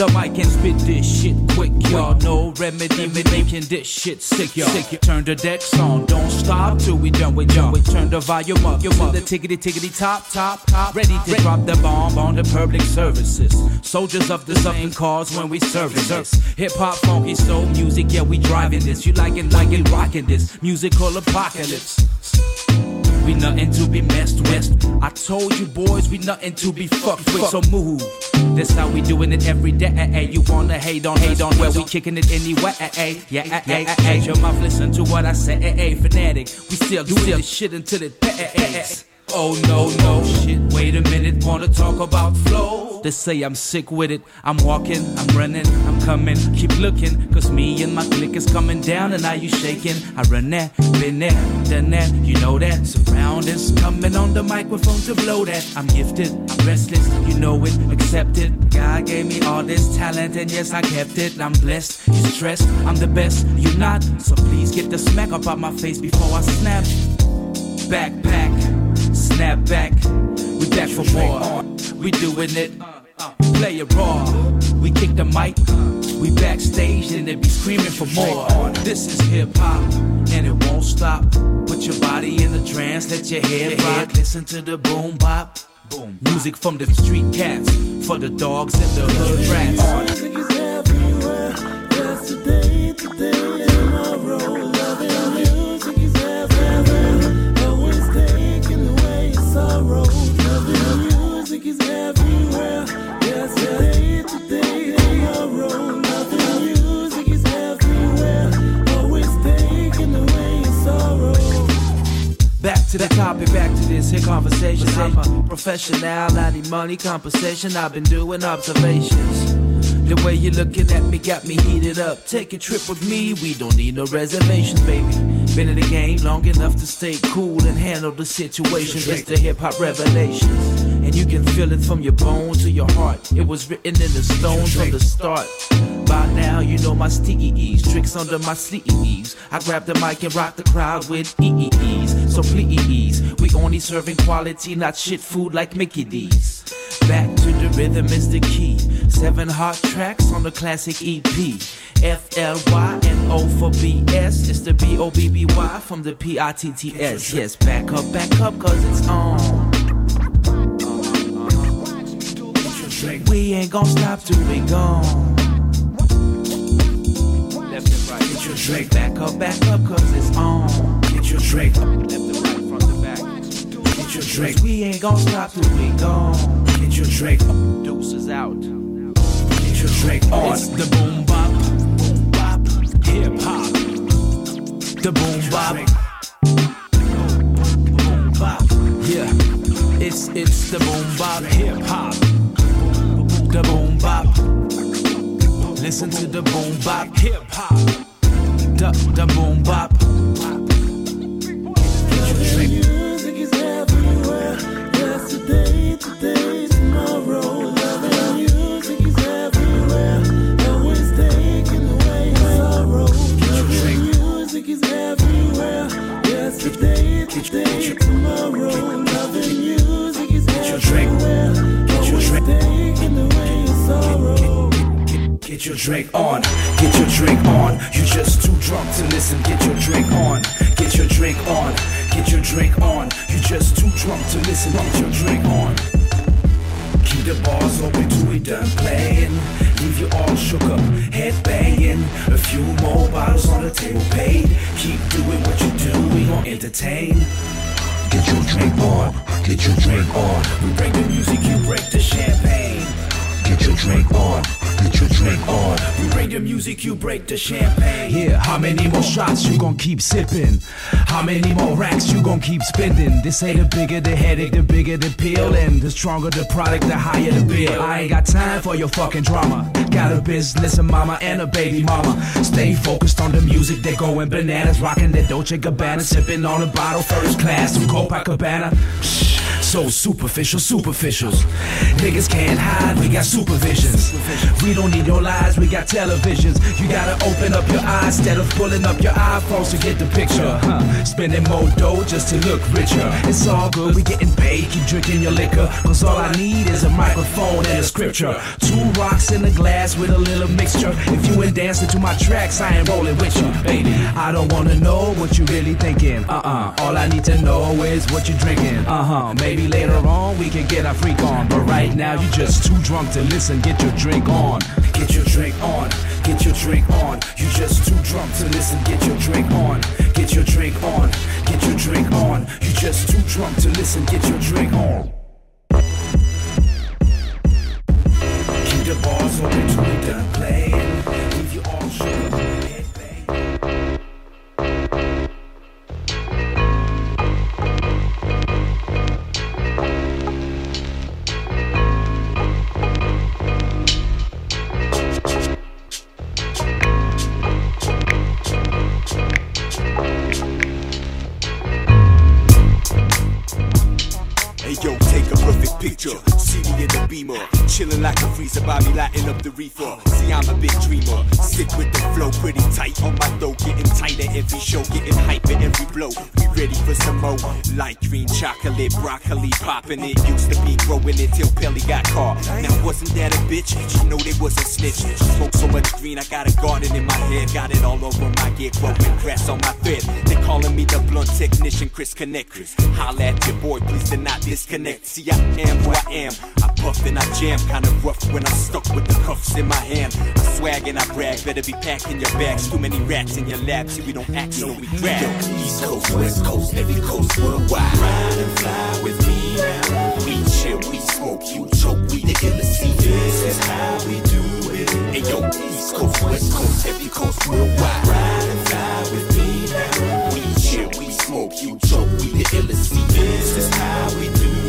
the mic and spit this shit quick, y'all. No remedy, me making this shit sick, y'all. Sick, Turn the decks on, don't stop till we done with y'all. Turn the volume up, you the tickety tickety top, top, top. Ready to drop the bomb on the public services. Soldiers of the same cause when we serving this. Hip hop, funky soul music, yeah, we driving this. You like it, like it, rocking this. Musical apocalypse. We nothing to be messed with. I told you boys, we nothing to be fucked with. So move. That's how we doing it every day. Eh, eh, you wanna hate on, hate on, where we kicking it anyway. Eh, yeah, yeah, yeah. Your mouth listen to what I say. Fanatic, we still do this shit until it pays. Oh no, no shit. Wait a minute, wanna talk about flow? They say I'm sick with it. I'm walking, I'm running, I'm coming. Keep looking, cause me and my clique is coming down, and now you shaking. I run that, been there, done that, you know that. Surroundings coming on the microphone to blow that. I'm gifted, I'm restless, you know it, accept it. God gave me all this talent, and yes, I kept it. I'm blessed, you stressed, I'm the best, you not. So please get the smack up out my face before I snap. Backpack snap back. We back for more. We doing it. Uh, uh, play it raw. We kick the mic. We backstage and they be screaming for more. This is hip hop and it won't stop. Put your body in the trance, let your head rock. Listen to the boom bop. Boom. Music from the street cats for the dogs and the hood rats. Back to this here conversation. I'm a professional, I need money compensation. I've been doing observations. The way you're looking at me got me heated up. Take a trip with me, we don't need no reservations, baby. Been in the game long enough to stay cool and handle the situation. It's the hip hop revelations. And you can feel it from your bones to your heart. It was written in the stone from the start. By now, you know my steez, tricks under my sleeves. I grab the mic and rock the crowd with EEEs. So please, we only serving quality, not shit food like Mickey D's. Back to the rhythm is the key. Seven hot tracks on the classic EP. F L Y and O for BS. It's the B O B B Y from the P I T T S. Yes, back up, back up, cause it's on. We ain't gon' stop till we gone. Left and right. Get your drink. Back up, back up, cause it's on. Get your drink. Left and right, front to back. Get your drink. We ain't gon' stop till we gone. Get your drink. Deuces out. Get your drink on. It's the boom bop. Boom bop. Hip hop. The boom bop. Boom bop. Yeah. It's it's the boom bop. Hip hop. The boom bop. Listen to the boom bop. Hip hop. The the boom bop. Music is everywhere. Yesterday, today, tomorrow. Is everywhere. Yesterday, today, tomorrow. Loving music is everywhere. Always taking away. Get your drink on, get your drink on. You just too drunk to listen. Get your drink on, get your drink on, get your drink on. You just too drunk to listen. Get your drink on. Keep the bars open till we done playing. Leave you all shook up, head banging. A few more bottles on the table paid. Keep doing what you do, we gon' entertain. Get your drink on, get your drink on. We break the music, you break the champagne. Get your drink on, get your drink on. We break the music, you break the champagne. Yeah, how many more shots you gon' keep sipping? How many more racks you gon' keep spending? They say the bigger the headache, the bigger the pill, and the stronger the product, the higher the bill. I ain't got time for your fucking drama. Got a business, a mama, and a baby mama. Stay focused on the music, they going bananas, rocking that Dolce Gabbana, sipping on a bottle, first class from Copacabana. Shh, so superficial, superficials. Niggas can't hide, we got supervisions. We don't need your lies, we got televisions. You gotta open up your eyes instead of pulling up your iPhones to get the picture. Huh? Spending more dough just to look richer. It's all good, we getting paid, keep drinking your liquor. Cause all I need is a microphone and a scripture. Two rocks in a glass with a little mixture. If you ain't dancing to my tracks, I ain't rolling with you, baby. I don't wanna know what you really thinking. Uh uh All I need to know is what you drinking. Uh huh. Maybe later on we can get our freak on. But right now you're just too drunk to listen. Get your drink on. Get your drink on, get your drink on. You're just too drunk to listen. Get your drink on, get your drink on, get your drink on. You're just too drunk to listen. Get your drink on. Keep the bars open till we done playing. Beamer, chilling like a freezer, Bobby lighting up the reefer. See, I'm a big dreamer, sick with the flow, pretty tight on my throat, getting tighter every show, getting hyper every blow. We ready for some more light green chocolate, broccoli popping it. Used to be growing it till Pelly got caught. Now wasn't that a bitch? You know they was a snitch. Smoke so much green, I got a garden in my head, got it all over my gear, growing grass on my bed. They calling me the blunt technician, Chris Connect. Holla at your boy, please do not disconnect. See, I am who I am. I puff and I jam, kinda rough when I'm stuck with the cuffs in my hand. I swag and I brag, better be packing your bags. Too many rats in your lab, see we don't act, so we grab. East Coast, West Coast, every coast worldwide. Ride and fly with me now. We chill, we smoke, you choke, we the illest. This is how we do it. Hey yo, East Coast, West Coast, every coast worldwide. Ride and fly with me now. We chill, we smoke, you choke, we the illest. This is how we do it.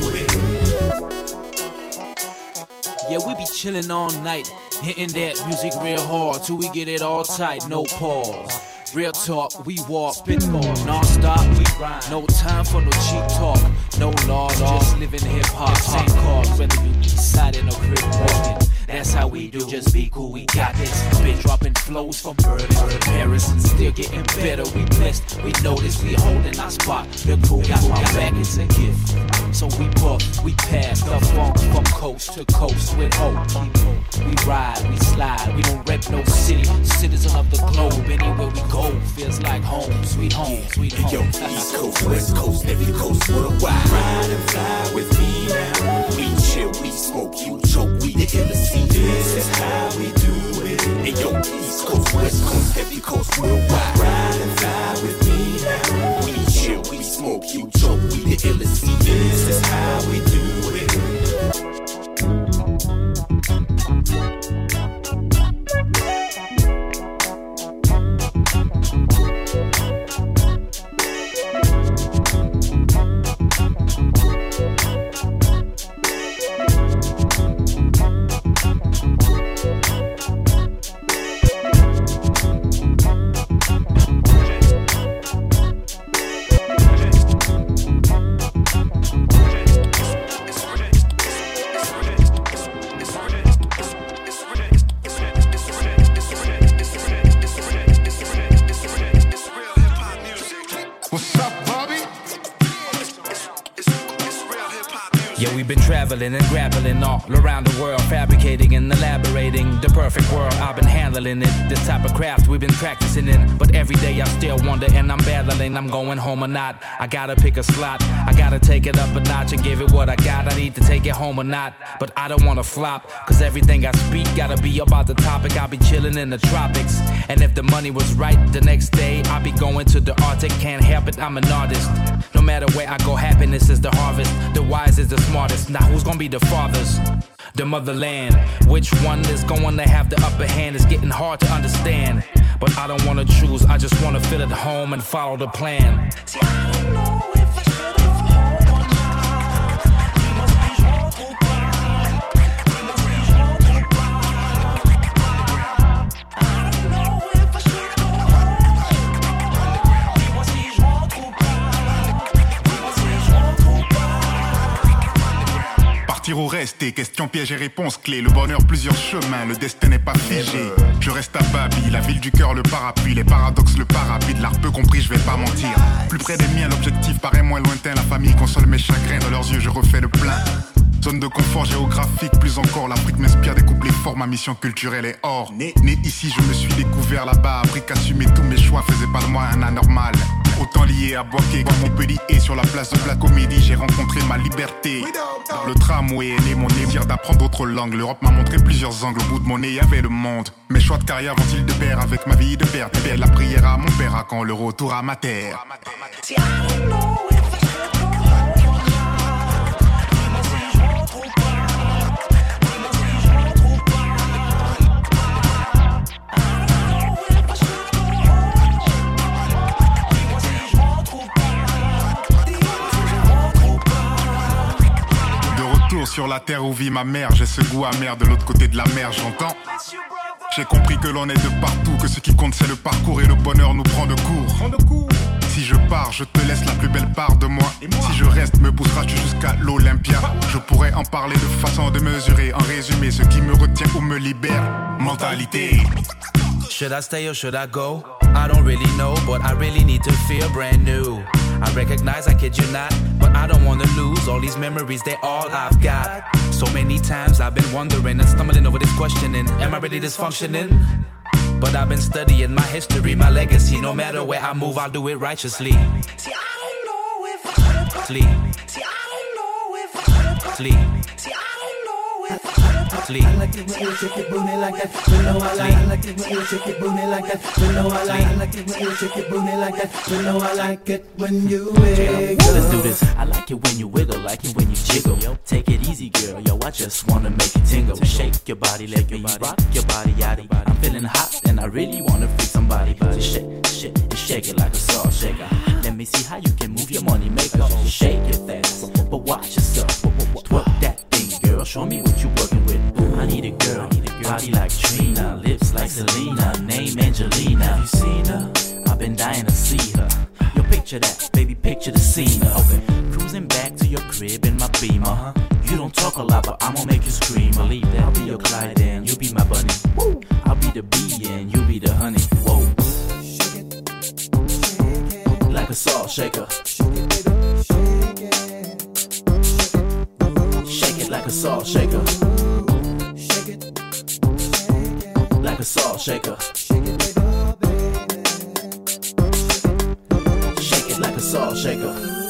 Yeah, we be chillin' all night, hitting that music real hard till we get it all tight, no pause. Real talk, we walk, spitball, non-stop, we grind. No time for no cheap talk, no laws, just living hip hop. Same cause, whether you east side or crib walking. That's how we do. Just be cool, we got this. Been dropping flows from Berlin to Paris and still getting better. We blessed, we notice we holding our spot. The crew got my back, it's a gift. So we buff, we pass the funk from coast to coast with hope. We ride, we slide, we don't wreck no city. Citizen of the globe, anywhere we go feels like home, sweet home, sweet Hey, yo, home. East Coast, West Coast, every coast worldwide. Ride and fly with me now. We chill, we smoke, you choke, we the illest. This is how we do it. Hey yo, East Coast, West Coast, every coast worldwide. Ride and fly with me now. We chill, we smoke, you choke, we the illest. This is how we do perfect world. I've been handling it. This type of craft we've been practicing in. But every day I still wonder, and I'm battling. I'm going home or not. I gotta pick a slot. I gotta take it up a notch and give it what I got. I need to take it home or not. But I don't wanna flop, cause everything I speak gotta be about the topic. I'll be chilling in the tropics. And if the money was right the next day, I'll be going to the Arctic. Can't help it, I'm an artist. No matter where I go, happiness is the harvest. The wise is the smartest. Now who's gonna be the fathers? The motherland. Which one is going to have the upper hand? It's getting hard to understand. But I don't wanna choose, I just wanna feel at home and follow the plan. mentir ou rester. Question piège et réponse clé. Le bonheur, plusieurs chemins, le destin n'est pas figé. Je reste à Babi, la ville du cœur, le parapluie. Les paradoxes, le parapluie. De l'art peu compris, je vais pas mentir. Plus près des miens, l'objectif paraît moins lointain. La famille console mes chagrins. Dans leurs yeux, je refais le plein. Zone de confort géographique, plus encore, l'Afrique m'inspire des couplets forts, ma mission culturelle est hors. Né, né ici, je me suis découvert là-bas, appris qu'assumer tous mes choix faisait pas de moi un anormal. Autant lié à Boaké qu'à Montpellier, et sur la place de la comédie, j'ai rencontré ma liberté. Dans le tramway est né mon désir d'apprendre d'autres langues. L'Europe m'a montré plusieurs angles, au bout de mon nez y avait le monde. Mes choix de carrière vont-ils de pair avec ma vie de père? Belle la prière à mon père à quand le retour à ma terre? Terre où vit ma mère, j'ai ce goût amer de l'autre côté de la mer, j'entends. J'ai compris que l'on est de partout, que ce qui compte c'est le parcours et le bonheur nous prend de court. Si je pars, je te laisse la plus belle part de moi. Si je reste, me pousseras-tu jusqu'à l'Olympia? Je pourrais en parler de façon de mesurer, en résumé, ce qui me retient ou me libère. Mentalité. Should I stay or should I go? I don't really know, but I really need to feel brand new. I recognize, I kid you not, but I don't wanna lose all these memories, they're all I've got. So many times I've been wondering and stumbling over this questioning Am I really dysfunctioning? But I've been studying my history, my legacy. No matter where I move, I'll do it righteously. See, I don't know if I. Sleep, See, I don't know if I sleep, See, I don't know if I I like it when you shake your booty like that. You know I like. I like it when you shake your booty like that. You know I like. I like it when you shake your booty like that. You know I like it when you wiggle. Let's do this. I like it when you wiggle, like it when you jiggle. Yo, take it easy, girl. Yo, I just wanna make you tingle. Shake your body, let me rock your body, yaddy. I'm feeling hot and I really wanna freak somebody. So shake, shake, and shake it like a salt shaker. Let me see how you can move your money maker. Shake it fast, but watch yourself. Twerk girl. Show me what you working with. Ooh, I need a girl, need a girl. body like Trina, lips like Selena, name Angelina. Have you seen her? I've been dying to see her. Yo, picture that, baby, picture the scene. Okay, cruising back to your crib in my beamer. huh? You don't talk a lot, but I'ma make you scream. Believe that. I'll be your Clyde and you be my bunny. I'll be the bee and you'll be the honey. Whoa. Like a salt shaker. Like a salt shaker. Shake it. Like a salt shaker. Shake it like a salt shaker.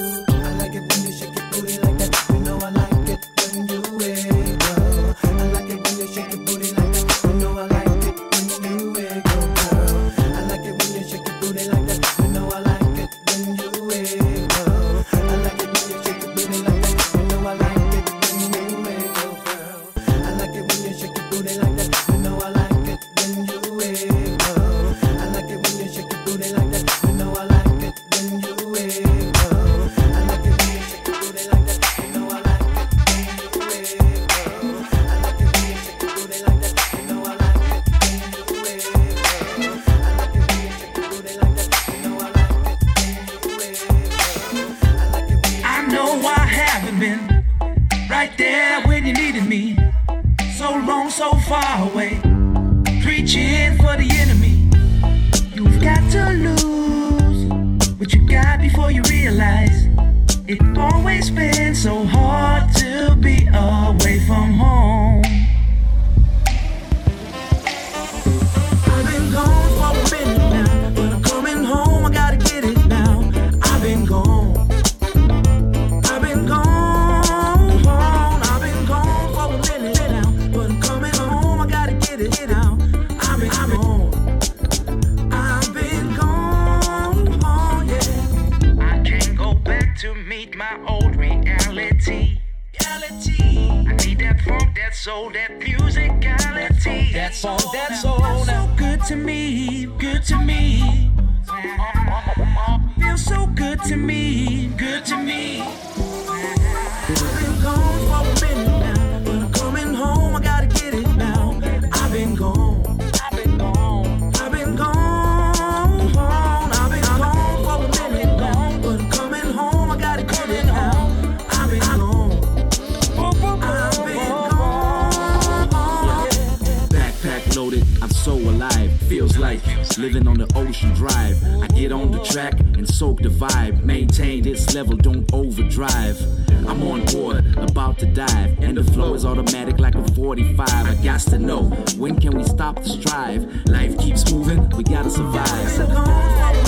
to dive. And the flow is automatic like a 45. I got to know when can we stop the strive? Life keeps moving, we gotta survive. So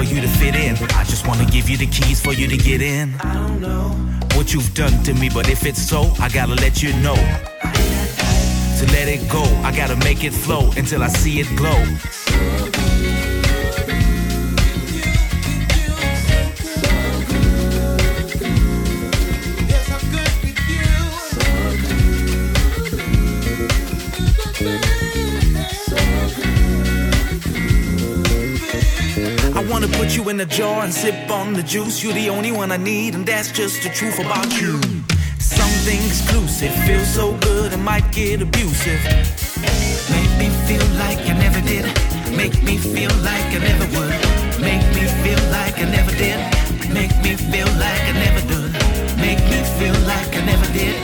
for you to fit in. I just wanna give you the keys for you to get in. I don't know what you've done to me, but if it's so, I gotta let you know. To let it go, I gotta make it flow until I see it glow. in a jar and sip on the juice. You're the only one I need, and that's just the truth about you. Something exclusive feels so good, it might get abusive. Make me feel like I never did. Make me feel like I never would. Make me feel like I never did. Make me feel like I never did. Make me feel like I never did.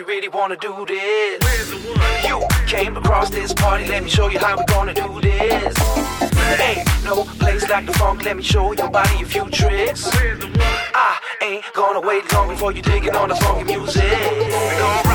You really wanna do this. You came across this party, let me show you how we're gonna do this. Ain't no place like the funk, let me show your body a few tricks. I ain't gonna wait long before you digging on the funky music.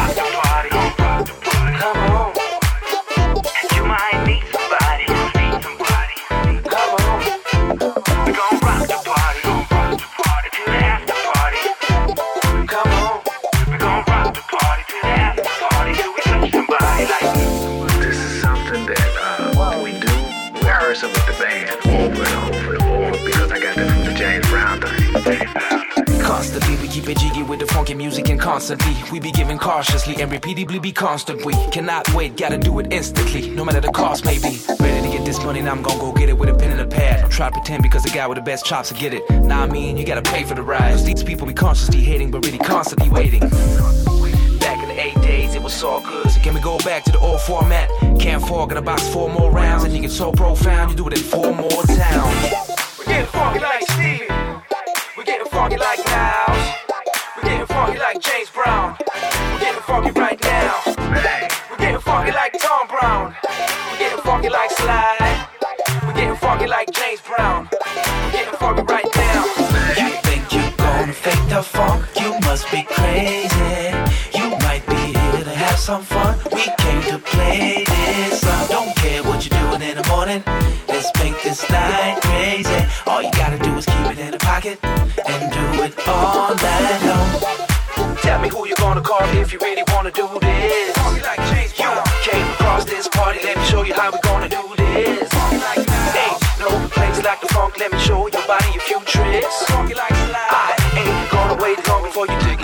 Constantly we be giving cautiously and repeatedly be constant. We cannot wait, gotta do it instantly, no matter the cost may be. Ready to get this money, now I'm gonna go get it with a pen and a pad. Don't try to pretend because the guy with the best chops will get it. Nah, I mean, you gotta pay for the ride. These people be consciously hating, but really constantly waiting. Back in the eight days, it was all good. So can we go back to the old format? Can't fork in a box four more rounds, and you get so profound, you do it in four more towns. We're getting funky like Stevie. We're getting funky like Niles. Like James Brown. We're getting funky right now. We're getting funky like Tom Brown. We're getting funky like Sly. We're getting funky like James Brown. We're getting funky right now. You think you're gonna fake the funk? You must be crazy. You might be here to have some fun. We came to play this. I don't care what you're doing in the morning. Let's make this night crazy. All you gotta do is keep it in the pocket and do it all night long. Tell me who you're gonna call if you really wanna do this. You came across this party, let me show you how we're gonna do this. Ain't no place like the funk, let me show your body a few tricks. I ain't gonna wait long before you dig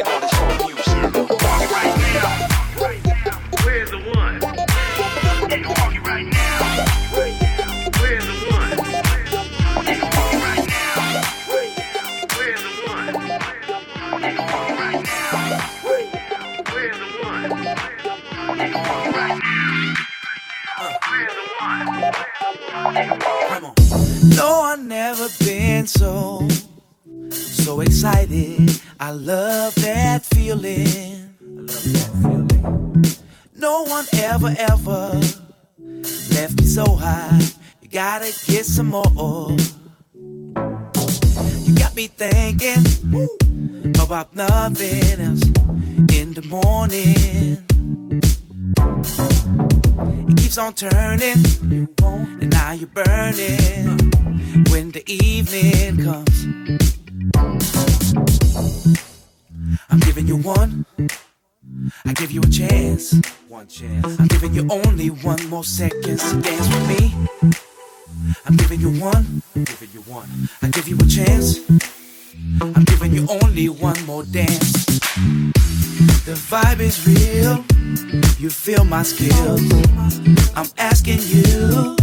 so, so excited. I love that feeling. I love that feeling. No one ever, ever left me so high. You gotta get some more. You got me thinking about nothing else in the morning. Keeps on turning, and now you're burning when the evening comes. I'm giving you one, I give you a chance. One chance. I'm giving you only one more seconds to dance with me. I'm giving you one, I'm giving you one. I give you a chance. I'm giving you only one more dance. The vibe is real. You feel my skills. I'm asking you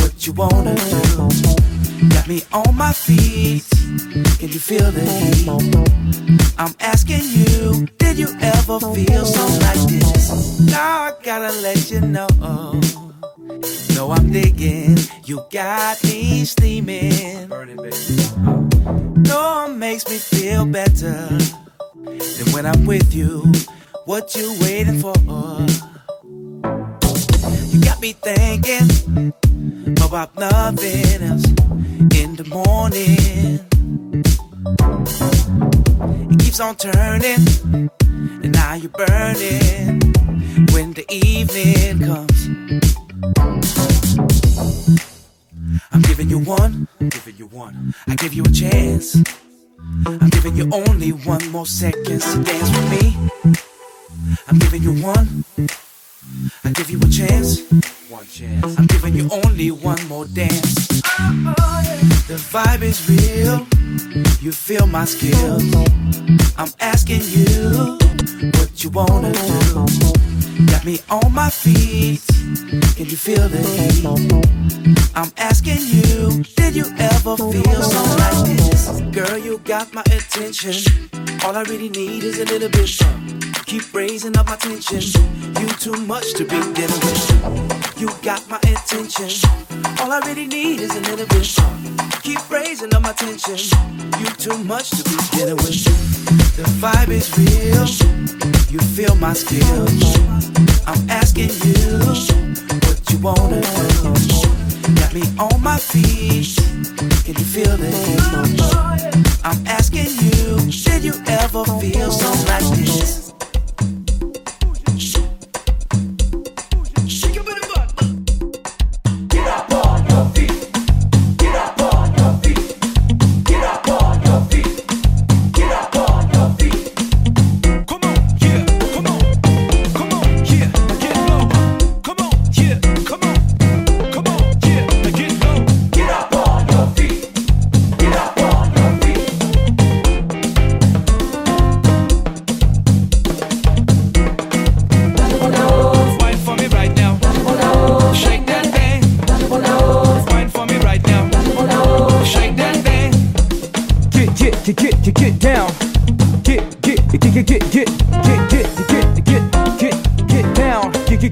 what you wanna do. Got me on my feet. Can you feel the heat? I'm asking you, did you ever feel something like this? Now I gotta let you know. No, I'm digging. You got me steaming. No, it makes me feel better than when I'm with you. What you waiting for? You got me thinking about nothing else in the morning. It keeps on turning, and now you're burning when the evening comes. I'm giving you one, I'm giving you one. I give you a chance. I'm giving you only one more seconds to dance with me. I'm giving you one. I give you a chance. One chance. I'm giving you only one more dance. The vibe is real. You feel my skills. I'm asking you what you wanna do. Got me on my feet. Can you feel the heat? I'm asking you, did you ever feel so like this? Girl, you got my attention. All I really need is a little bit fun. Keep raising up my tension. You too much to be dealing with. You got my attention. All I really need is a little bit raising up my tension. You too much to be dealing with. The vibe is real. You feel my skills. I'm asking you what you wanna do. Got me on my feet. Can you feel the heat? I'm asking you, did you ever feel something like this?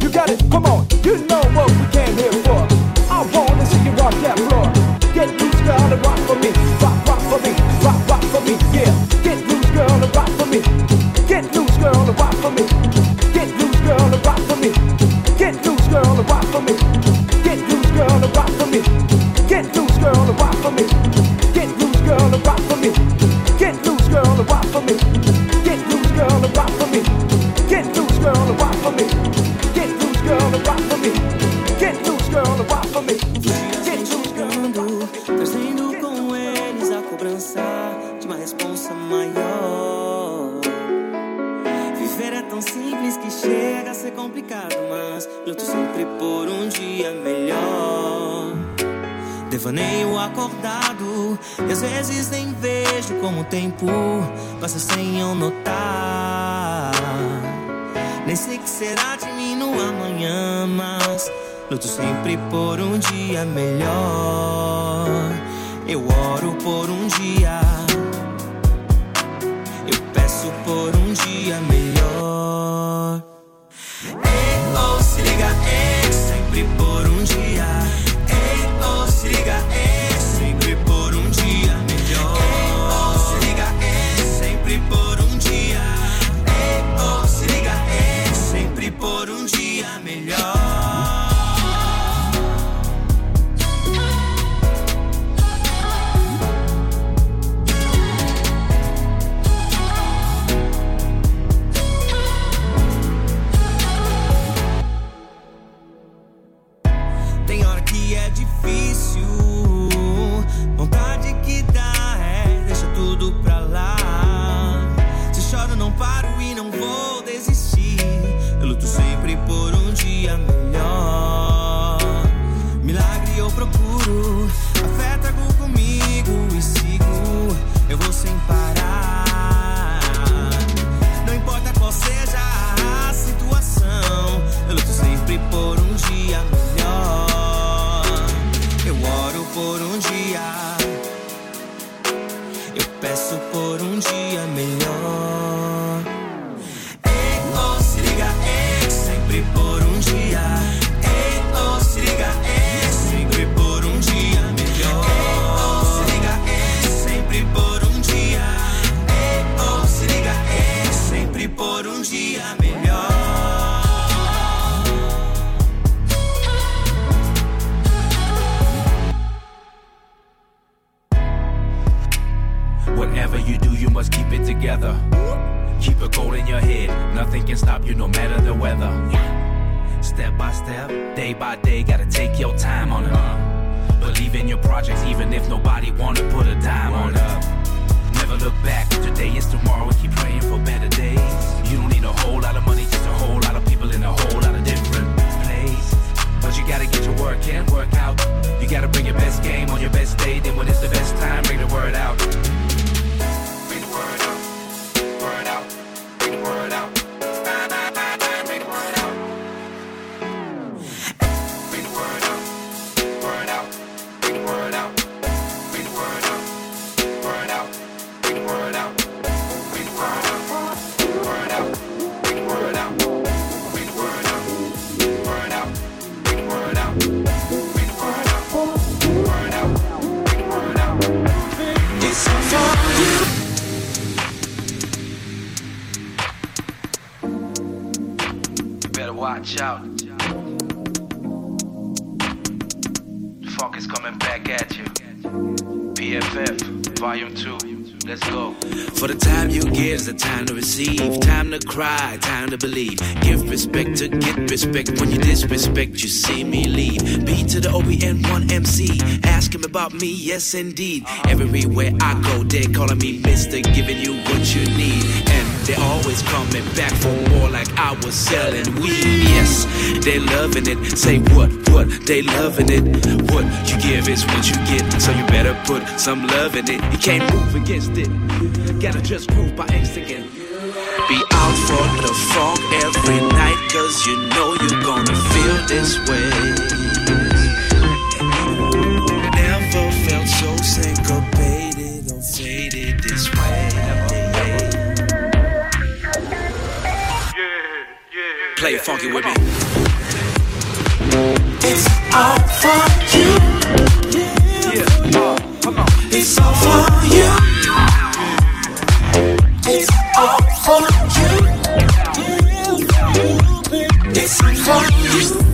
You got it? Come on, you know what we came here for. I wanna see you rock that floor. Get loose, girl, and rock for me. Rock, rock for me. Rock, rock for me. Yeah. Get loose, girl, and rock for me. Get loose, girl, and rock for me. Get loose, girl, and rock for me. Get loose, girl, and rock for me. Devaneio acordado. E às vezes nem vejo como o tempo Passa sem eu notar. Nem sei que será de mim no amanhã Mas luto sempre por um dia melhor. Eu oro por um dia. Eu peço por um dia melhor. Ei, oh, se liga, ei, sempre por game on your best day, then when it's the best time, bring the word out. Volume 2. Let's go. For the time you give is the time to receive, time to cry, time to believe. Give respect to get respect. When you disrespect, you see me leave. B to the OBN one MC. Ask him about me, yes indeed. Everywhere I go, they're calling me Mister, giving you what you need. And they're always coming back for more, like I was selling weed. Yes, they loving it. Say what, what? They loving it. What you give is what you get, so you better put some love in it. You can't move against it. Gotta just prove by instinct. Be out for the funk every night, cause you know you're gonna feel this way. Never felt so syncopated It funky with me. It's all for you. It's all for you. It's all for you. It's for you.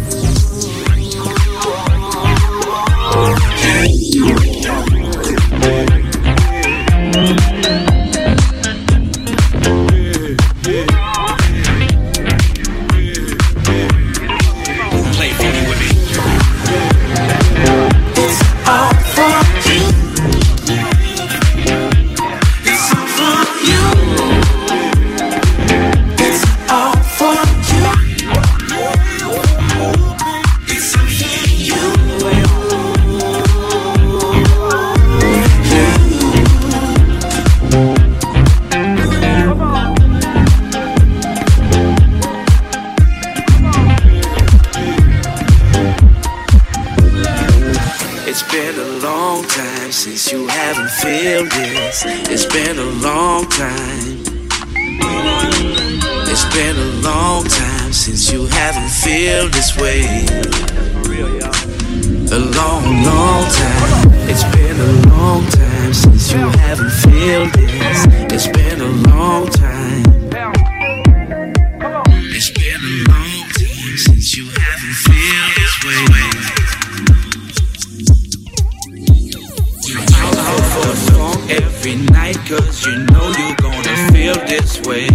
Know you're gonna feel this way.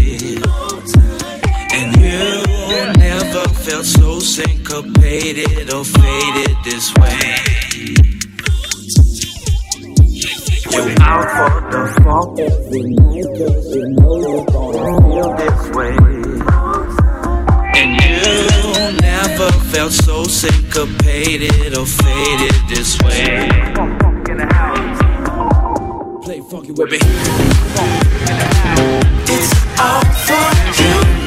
And you never felt so syncopated or faded this way. You're out for the funk every night Cause you know you're gonna feel this way. And you never felt so syncopated or faded this way funky with me. It's all for you.